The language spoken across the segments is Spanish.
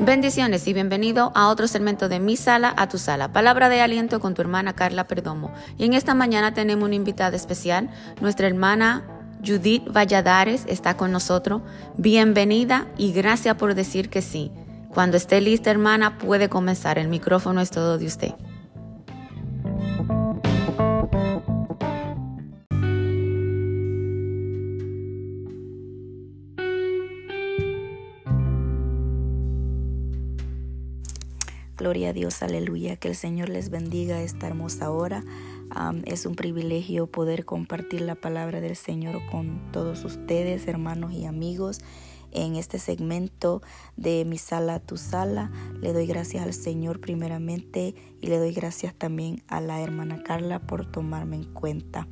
Bendiciones y bienvenido a otro segmento de Mi Sala a tu Sala, palabra de aliento con tu hermana Carla Perdomo. Y en esta mañana tenemos una invitada especial, nuestra hermana Judith Valladares está con nosotros. Bienvenida y gracias por decir que sí. Cuando esté lista, hermana, puede comenzar. El micrófono es todo de usted. Gloria a Dios, aleluya. Que el Señor les bendiga esta hermosa hora. es un privilegio poder compartir la palabra del Señor con todos ustedes, hermanos y amigos. En este segmento de mi sala tu sala, le doy gracias al Señor primeramente y le doy gracias también a la hermana Carla por tomarme en cuenta.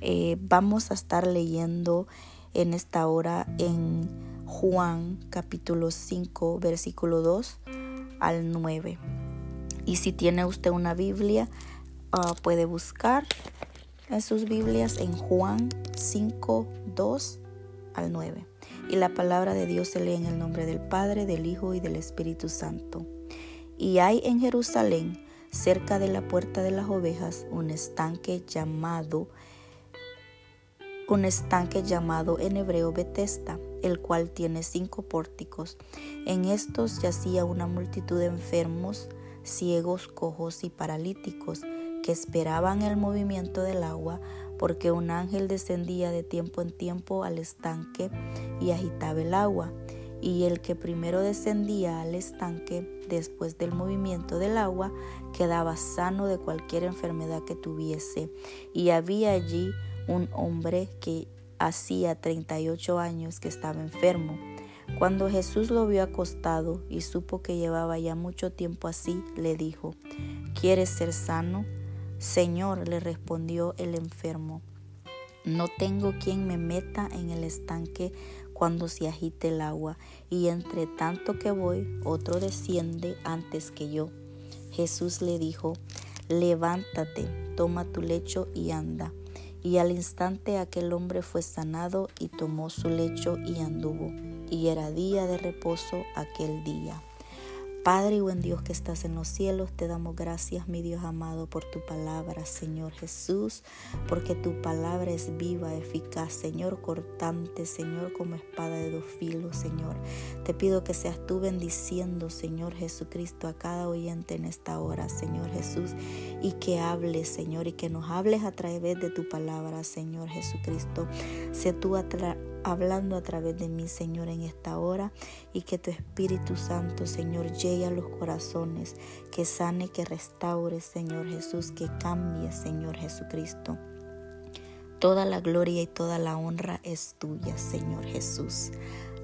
Eh, vamos a estar leyendo en esta hora en Juan capítulo 5 versículo 2 al 9. Y si tiene usted una Biblia, ah, puede buscar en sus Biblias en Juan 5, 2 al 9. Y la palabra de Dios se lee en el nombre del Padre, del Hijo y del Espíritu Santo. Y hay en Jerusalén, cerca de la puerta de las ovejas, un estanque llamado un estanque llamado en hebreo Betesda, el cual tiene cinco pórticos. En estos yacía una multitud de enfermos, ciegos, cojos y paralíticos, que esperaban el movimiento del agua, porque un ángel descendía de tiempo en tiempo al estanque y agitaba el agua. Y el que primero descendía al estanque después del movimiento del agua quedaba sano de cualquier enfermedad que tuviese. Y había allí un hombre que hacía 38 años que estaba enfermo. Cuando Jesús lo vio acostado y supo que llevaba ya mucho tiempo así, le dijo, ¿quieres ser sano? Señor, le respondió el enfermo, no tengo quien me meta en el estanque cuando se agite el agua, y entre tanto que voy, otro desciende antes que yo. Jesús le dijo, levántate, toma tu lecho y anda. Y al instante aquel hombre fue sanado y tomó su lecho y anduvo. Y era día de reposo aquel día. Padre y buen Dios que estás en los cielos, te damos gracias, mi Dios amado, por tu palabra, Señor Jesús, porque tu palabra es viva, eficaz, Señor, cortante, Señor, como espada de dos filos, Señor. Te pido que seas tú bendiciendo, Señor Jesucristo, a cada oyente en esta hora, Señor Jesús, y que hables, Señor, y que nos hables a través de tu palabra, Señor Jesucristo. Sé tú a hablando a través de mí, Señor, en esta hora y que tu Espíritu Santo, Señor, llegue a los corazones, que sane, que restaure, Señor Jesús, que cambie, Señor Jesucristo. Toda la gloria y toda la honra es tuya, Señor Jesús.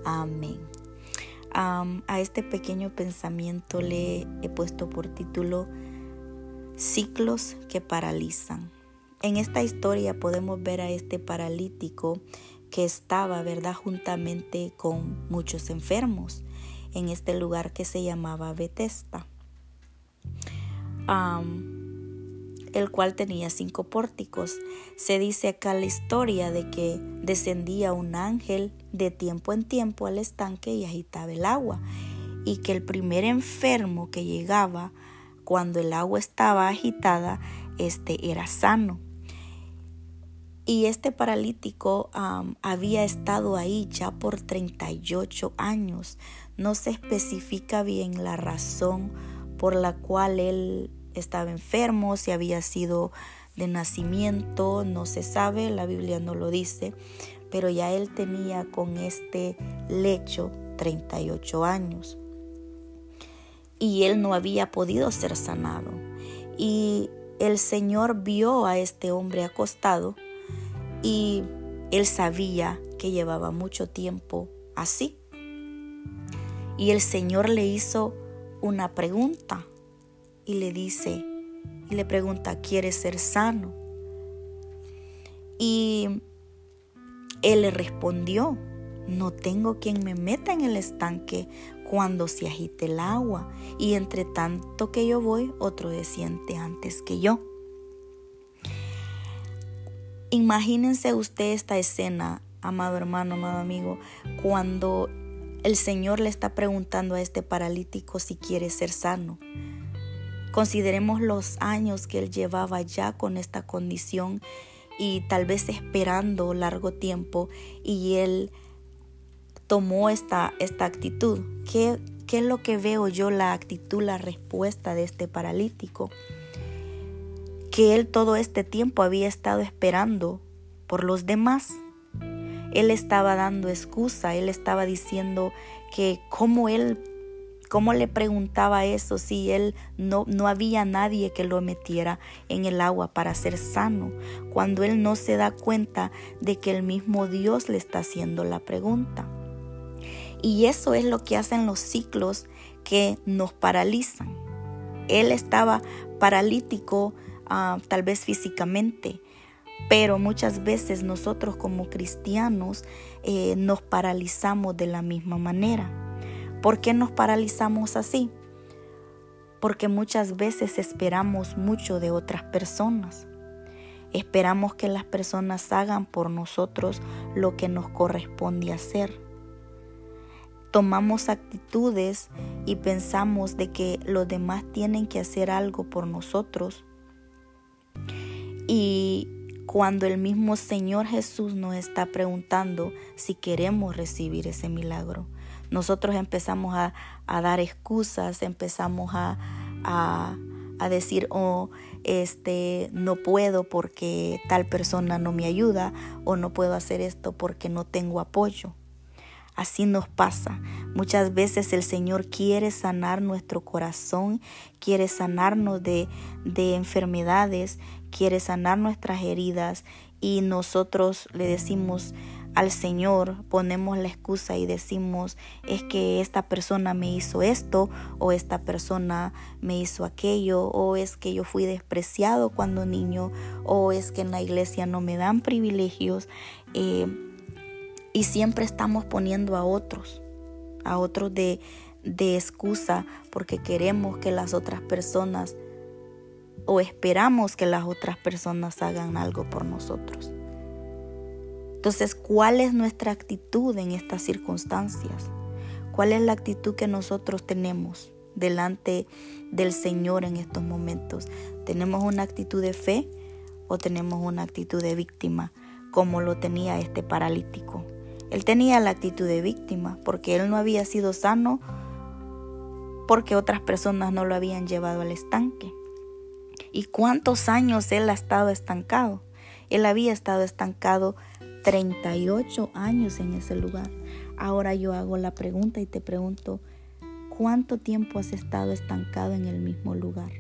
Amén. a este pequeño pensamiento le he puesto por título Ciclos que paralizan. En esta historia podemos ver a este paralítico que estaba, ¿verdad?, juntamente con muchos enfermos en este lugar que se llamaba Bethesda, el cual tenía cinco pórticos. Se dice acá la historia de que descendía un ángel de tiempo en tiempo al estanque y agitaba el agua, y que el primer enfermo que llegaba cuando el agua estaba agitada, este era sano. Y este paralítico había estado ahí ya por 38 años. No se especifica bien la razón por la cual él estaba enfermo, si había sido de nacimiento, no se sabe, la Biblia no lo dice, pero ya él tenía con este lecho 38 años. Y él no había podido ser sanado. Y el Señor vio a este hombre acostado y él sabía que llevaba mucho tiempo así. Y el Señor le hizo una pregunta y le dice, y le pregunta, ¿quieres ser sano? Y él le respondió, no tengo quien me meta en el estanque cuando se agite el agua, y entre tanto que yo voy, otro desciende antes que yo. Imagínense usted esta escena, amado hermano, amado amigo, cuando el Señor le está preguntando a este paralítico si quiere ser sano. Consideremos los años que él llevaba ya con esta condición y tal vez esperando largo tiempo y él tomó esta, esta actitud. ¿Qué, ¿Qué es lo que veo yo, la actitud, la respuesta de este paralítico? Que él todo este tiempo había estado esperando por los demás él estaba dando excusa, él estaba diciendo que como él, cómo le preguntaba eso si él no, no había nadie que lo metiera en el agua para ser sano, cuando él no se da cuenta de que el mismo Dios le está haciendo la pregunta. Y eso es lo que hacen los ciclos que nos paralizan. Él estaba paralítico ah, tal vez físicamente, pero muchas veces nosotros como cristianos eh, nos paralizamos de la misma manera. ¿Por qué nos paralizamos así? Porque muchas veces esperamos mucho de otras personas. Esperamos que las personas hagan por nosotros lo que nos corresponde hacer. Tomamos actitudes y pensamos de que los demás tienen que hacer algo por nosotros. Y cuando el mismo Señor Jesús nos está preguntando si queremos recibir ese milagro. Nosotros empezamos a, dar excusas, empezamos a, a, decir, oh, este, no puedo porque tal persona no me ayuda, o no puedo hacer esto porque no tengo apoyo. Así nos pasa. Muchas veces el Señor quiere sanar nuestro corazón, quiere sanarnos de, de enfermedades, quiere sanar nuestras heridas y nosotros le decimos al Señor, ponemos la excusa y decimos es que esta persona me hizo esto o esta persona me hizo aquello o es que yo fui despreciado cuando niño o es que en la iglesia no me dan privilegios. Eh, y siempre estamos poniendo a otros, a otros de, de excusa porque queremos que las otras personas o esperamos que las otras personas hagan algo por nosotros. Entonces, ¿cuál es nuestra actitud en estas circunstancias? ¿Cuál es la actitud que nosotros tenemos delante del Señor en estos momentos? ¿Tenemos una actitud de fe o tenemos una actitud de víctima como lo tenía este paralítico? Él tenía la actitud de víctima porque él no había sido sano porque otras personas no lo habían llevado al estanque. ¿Y cuántos años él ha estado estancado? Él había estado estancado 38 años en ese lugar. Ahora yo hago la pregunta y te pregunto, ¿cuánto tiempo has estado estancado en el mismo lugar?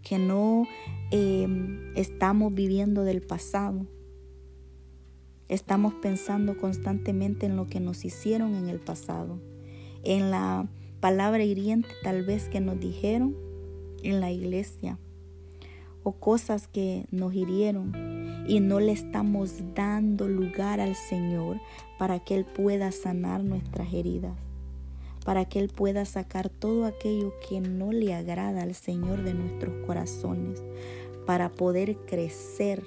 Que no em, estamos viviendo del pasado, Estamos pensando constantemente en lo que nos hicieron en el pasado, en la palabra hiriente tal vez que nos dijeron en la iglesia o cosas que nos hirieron y no le estamos dando lugar al Señor para que Él pueda sanar nuestras heridas, para que Él pueda sacar todo aquello que no le agrada al Señor de nuestros corazones, para poder crecer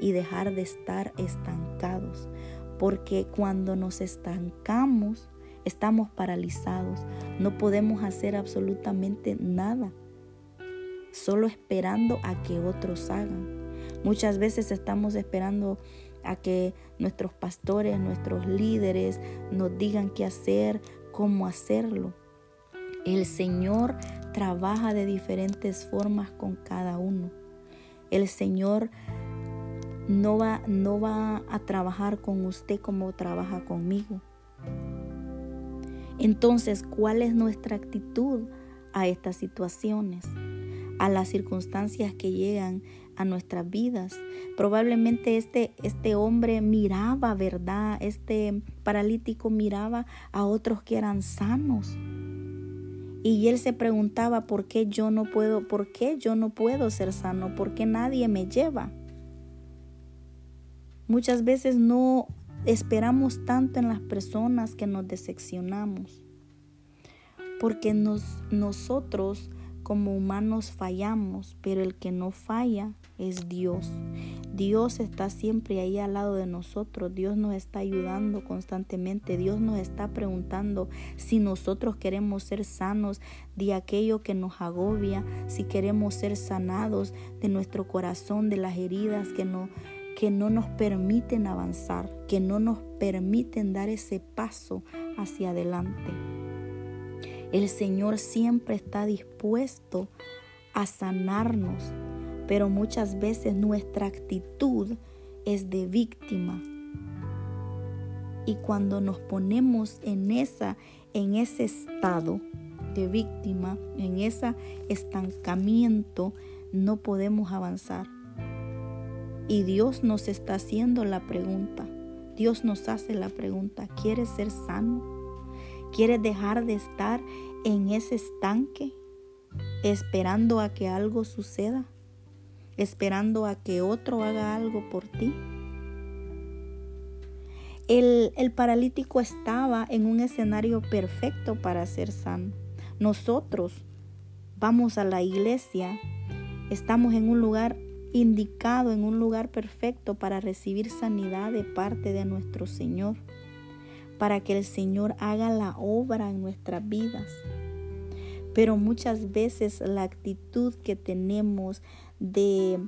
y dejar de estar estancados. Porque cuando nos estancamos, estamos paralizados. No podemos hacer absolutamente nada. Solo esperando a que otros hagan. Muchas veces estamos esperando a que nuestros pastores, nuestros líderes nos digan qué hacer, cómo hacerlo. El Señor trabaja de diferentes formas con cada uno. El Señor no va, no va a trabajar con usted como trabaja conmigo. Entonces, ¿cuál es nuestra actitud a estas situaciones? A las circunstancias que llegan a nuestras vidas. Probablemente este, este hombre miraba, ¿verdad? Este paralítico miraba a otros que eran sanos. Y él se preguntaba, ¿por qué yo no puedo, por qué yo no puedo ser sano? ¿Por qué nadie me lleva? Muchas veces no esperamos tanto en las personas que nos decepcionamos, porque nos, nosotros como humanos fallamos, pero el que no falla es Dios. Dios está siempre ahí al lado de nosotros. Dios nos está ayudando constantemente. Dios nos está preguntando si nosotros queremos ser sanos de aquello que nos agobia, si queremos ser sanados de nuestro corazón, de las heridas que no, que no nos permiten avanzar, que no nos permiten dar ese paso hacia adelante. El Señor siempre está dispuesto a sanarnos, pero muchas veces nuestra actitud es de víctima. Y cuando nos ponemos en esa en ese estado de víctima, en ese estancamiento, no podemos avanzar. Y Dios nos está haciendo la pregunta. Dios nos hace la pregunta, ¿quieres ser sano? ¿Quieres dejar de estar en ese estanque esperando a que algo suceda? esperando a que otro haga algo por ti. El, el, paralítico estaba en un escenario perfecto para ser sano. Nosotros vamos a la iglesia, estamos en un lugar indicado, en un lugar perfecto para recibir sanidad de parte de nuestro Señor, para que el Señor haga la obra en nuestras vidas. Pero muchas veces la actitud que tenemos de,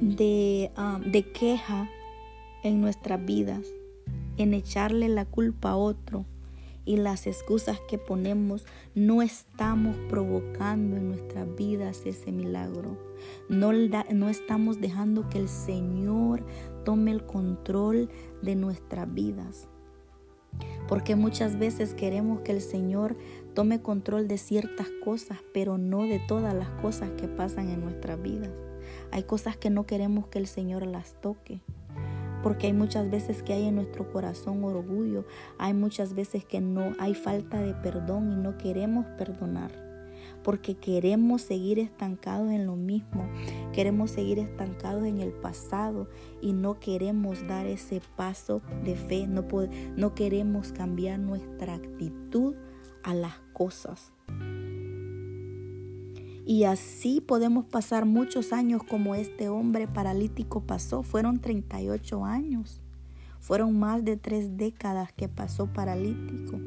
de, ah, de queja en nuestras vidas, en echarle la culpa a otro y las excusas que ponemos, no estamos provocando en nuestras vidas ese milagro. No, estamos dejando que el Señor tome el control de nuestras vidas. Porque muchas veces queremos que el Señor tome control de ciertas cosas, pero no de todas las cosas que pasan en nuestras vidas. Hay cosas que no queremos que el Señor las toque. Porque hay muchas veces que hay en nuestro corazón orgullo, hay muchas veces que no hay falta de perdón y no queremos perdonar porque queremos seguir estancados en lo mismo, queremos seguir estancados en el pasado y no queremos dar ese paso de fe, no, queremos cambiar nuestra actitud a las cosas. Y así podemos pasar muchos años como este hombre paralítico pasó. Fueron 38 años. Fueron más de tres décadas que pasó paralítico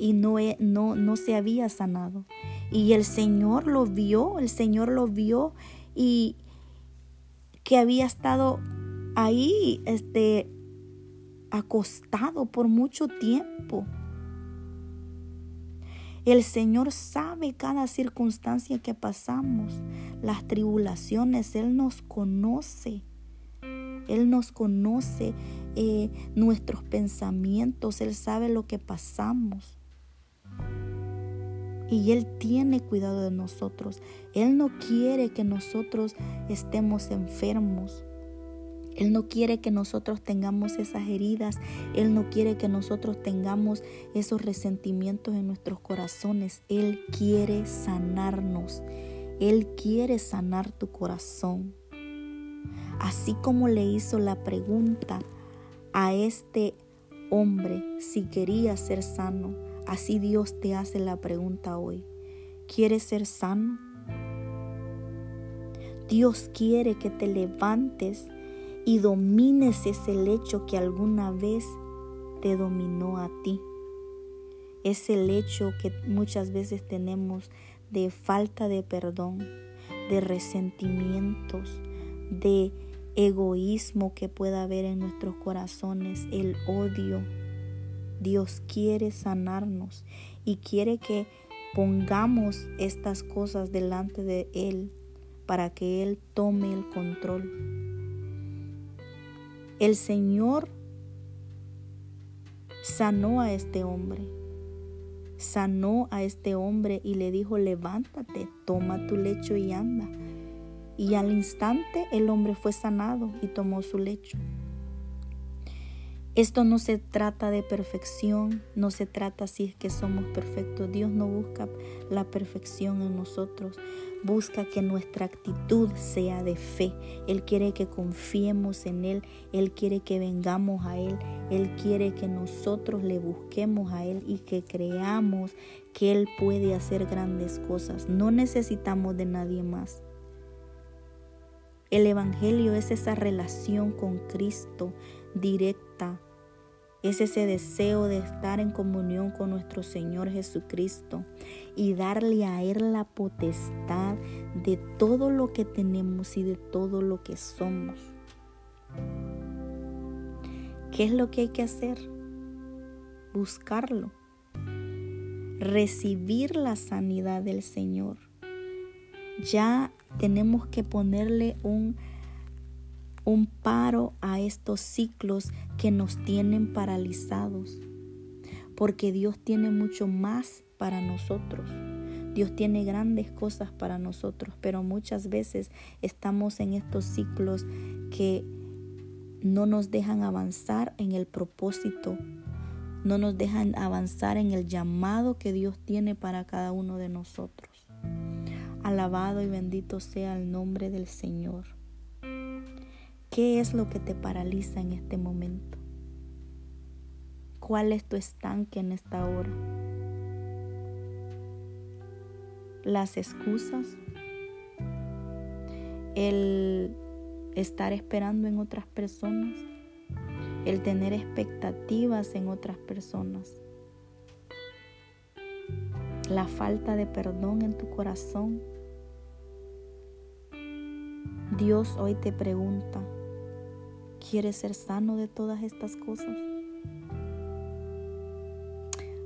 y no, no, no se había sanado. Y el Señor lo vio, el Señor lo vio y que había estado ahí, este, acostado por mucho tiempo. El Señor sabe cada circunstancia que pasamos, las tribulaciones, Él nos conoce. Él nos conoce eh, nuestros pensamientos, Él sabe lo que pasamos. Y Él tiene cuidado de nosotros. Él no quiere que nosotros estemos enfermos. Él no quiere que nosotros tengamos esas heridas. Él no quiere que nosotros tengamos esos resentimientos en nuestros corazones. Él quiere sanarnos. Él quiere sanar tu corazón. Así como le hizo la pregunta a este hombre si quería ser sano Así Dios te hace la pregunta hoy. ¿Quieres ser sano? Dios quiere que te levantes y domines ese lecho que alguna vez te dominó a ti. Ese lecho que muchas veces tenemos de falta de perdón, de resentimientos, de egoísmo que pueda haber en nuestros corazones, el odio, Dios quiere sanarnos y quiere que pongamos estas cosas delante de Él para que Él tome el control. El Señor sanó a este hombre, sanó a este hombre y le dijo, levántate, toma tu lecho y anda. Y al instante el hombre fue sanado y tomó su lecho. Esto no se trata de perfección, no se trata si es que somos perfectos. Dios no busca la perfección en nosotros, busca que nuestra actitud sea de fe. Él quiere que confiemos en Él, Él quiere que vengamos a Él, Él quiere que nosotros le busquemos a Él y que creamos que Él puede hacer grandes cosas. No necesitamos de nadie más. El Evangelio es esa relación con Cristo directa. Es ese deseo de estar en comunión con nuestro Señor Jesucristo y darle a Él la potestad de todo lo que tenemos y de todo lo que somos. ¿Qué es lo que hay que hacer? Buscarlo. Recibir la sanidad del Señor. Ya tenemos que ponerle un, un paro a estos ciclos que nos tienen paralizados. Porque Dios tiene mucho más para nosotros. Dios tiene grandes cosas para nosotros, pero muchas veces estamos en estos ciclos que no nos dejan avanzar en el propósito, no nos dejan avanzar en el llamado que Dios tiene para cada uno de nosotros. Alabado y bendito sea el nombre del Señor. ¿Qué es lo que te paraliza en este momento? ¿Cuál es tu estanque en esta hora? Las excusas, el estar esperando en otras personas, el tener expectativas en otras personas, la falta de perdón en tu corazón. Dios hoy te pregunta, ¿quieres ser sano de todas estas cosas?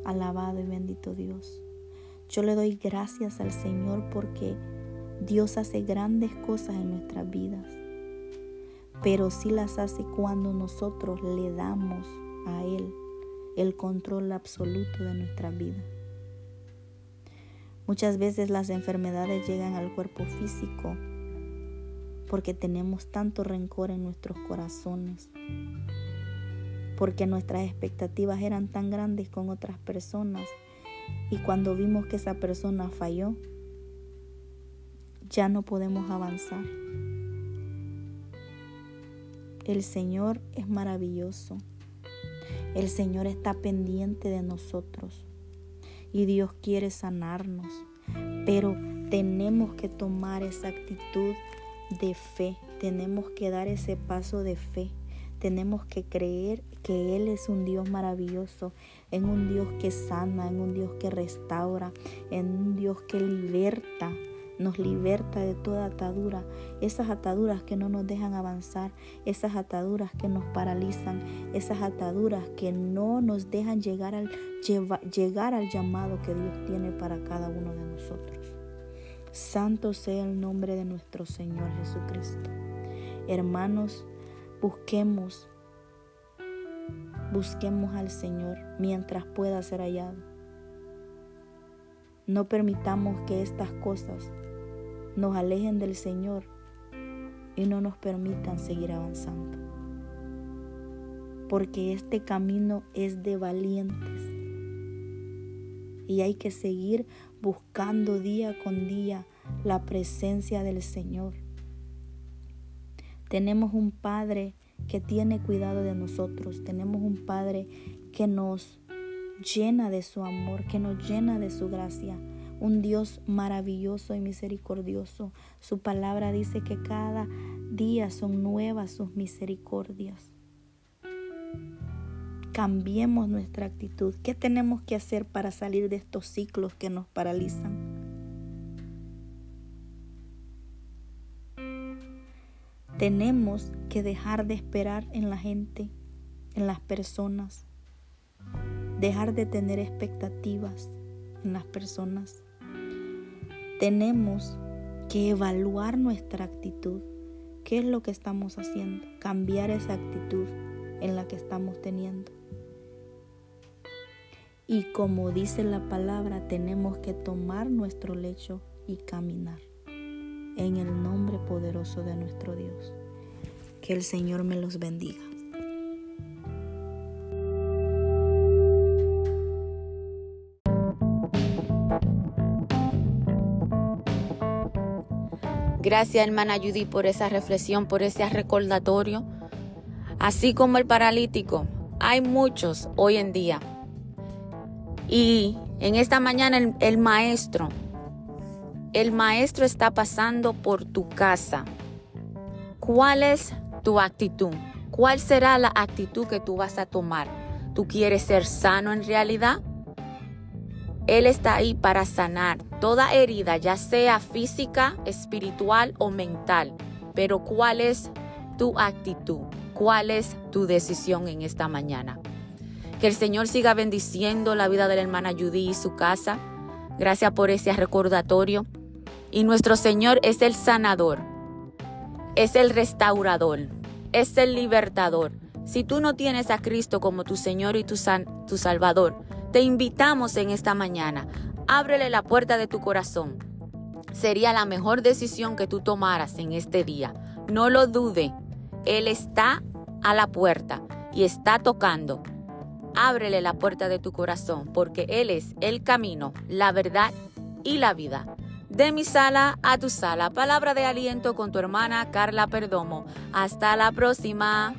Alabado y bendito Dios. Yo le doy gracias al Señor porque Dios hace grandes cosas en nuestras vidas pero sí las hace cuando nosotros le damos a Él el control absoluto de nuestra vida. Muchas veces las enfermedades llegan al cuerpo físico porque tenemos tanto rencor en nuestros corazones, porque nuestras expectativas eran tan grandes con otras personas y cuando vimos que esa persona falló, ya no podemos avanzar. El Señor es maravilloso. El Señor está pendiente de nosotros y Dios quiere sanarnos, pero tenemos que tomar esa actitud de fe, tenemos que dar ese paso de fe, tenemos que creer que Él es un Dios maravilloso, en un Dios que sana, en un Dios que restaura, en un Dios que liberta nos liberta de toda atadura, esas ataduras que no nos dejan avanzar, esas ataduras que nos paralizan, esas ataduras que no nos dejan llegar al, llegar al llamado que Dios tiene para cada uno de nosotros. Santo sea el nombre de nuestro Señor Jesucristo. Hermanos, busquemos, busquemos al Señor mientras pueda ser hallado. No permitamos que estas cosas nos alejen del Señor y no nos permitan seguir avanzando. Porque este camino es de valientes y hay que seguir buscando día con día la presencia del Señor. Tenemos un Padre que tiene cuidado de nosotros, tenemos un Padre que nos llena de su amor, que nos llena de su gracia un Dios maravilloso y misericordioso. Su palabra dice que cada día son nuevas sus misericordias. Cambiemos nuestra actitud. ¿Qué tenemos que hacer para salir de estos ciclos que nos paralizan? Tenemos que dejar de esperar en la gente, en las personas, dejar de tener expectativas en las personas tenemos que evaluar nuestra actitud. ¿Qué es lo que estamos haciendo? Cambiar esa actitud en la que estamos teniendo. Y como dice la palabra, tenemos que tomar nuestro lecho y caminar en el nombre poderoso de nuestro Dios. Que el Señor me los bendiga. Gracias, hermana Judy, por esa reflexión, por ese recordatorio. Así como el paralítico, hay muchos hoy en día. Y en esta mañana el, maestro, el maestro está pasando por tu casa. ¿Cuál es tu actitud? ¿Cuál será la actitud que tú vas a tomar? ¿Tú quieres ser sano en realidad? Él está ahí para sanar toda herida, ya sea física, espiritual o mental. Pero ¿cuál es tu actitud? ¿Cuál es tu decisión en esta mañana? Que el Señor siga bendiciendo la vida de la hermana Judy y su casa. Gracias por ese recordatorio. Y nuestro Señor es el sanador, es el restaurador, es el libertador. Si tú no tienes a Cristo como tu Señor y tu, tu Salvador, te invitamos en esta mañana. Ábrele la puerta de tu corazón. Sería la mejor decisión que tú tomaras en este día. No lo dude. Él está a la puerta y está tocando. Ábrele la puerta de tu corazón porque Él es el camino, la verdad y la vida. De mi sala a tu sala. Palabra de aliento con tu hermana Carla Perdomo. Hasta la próxima.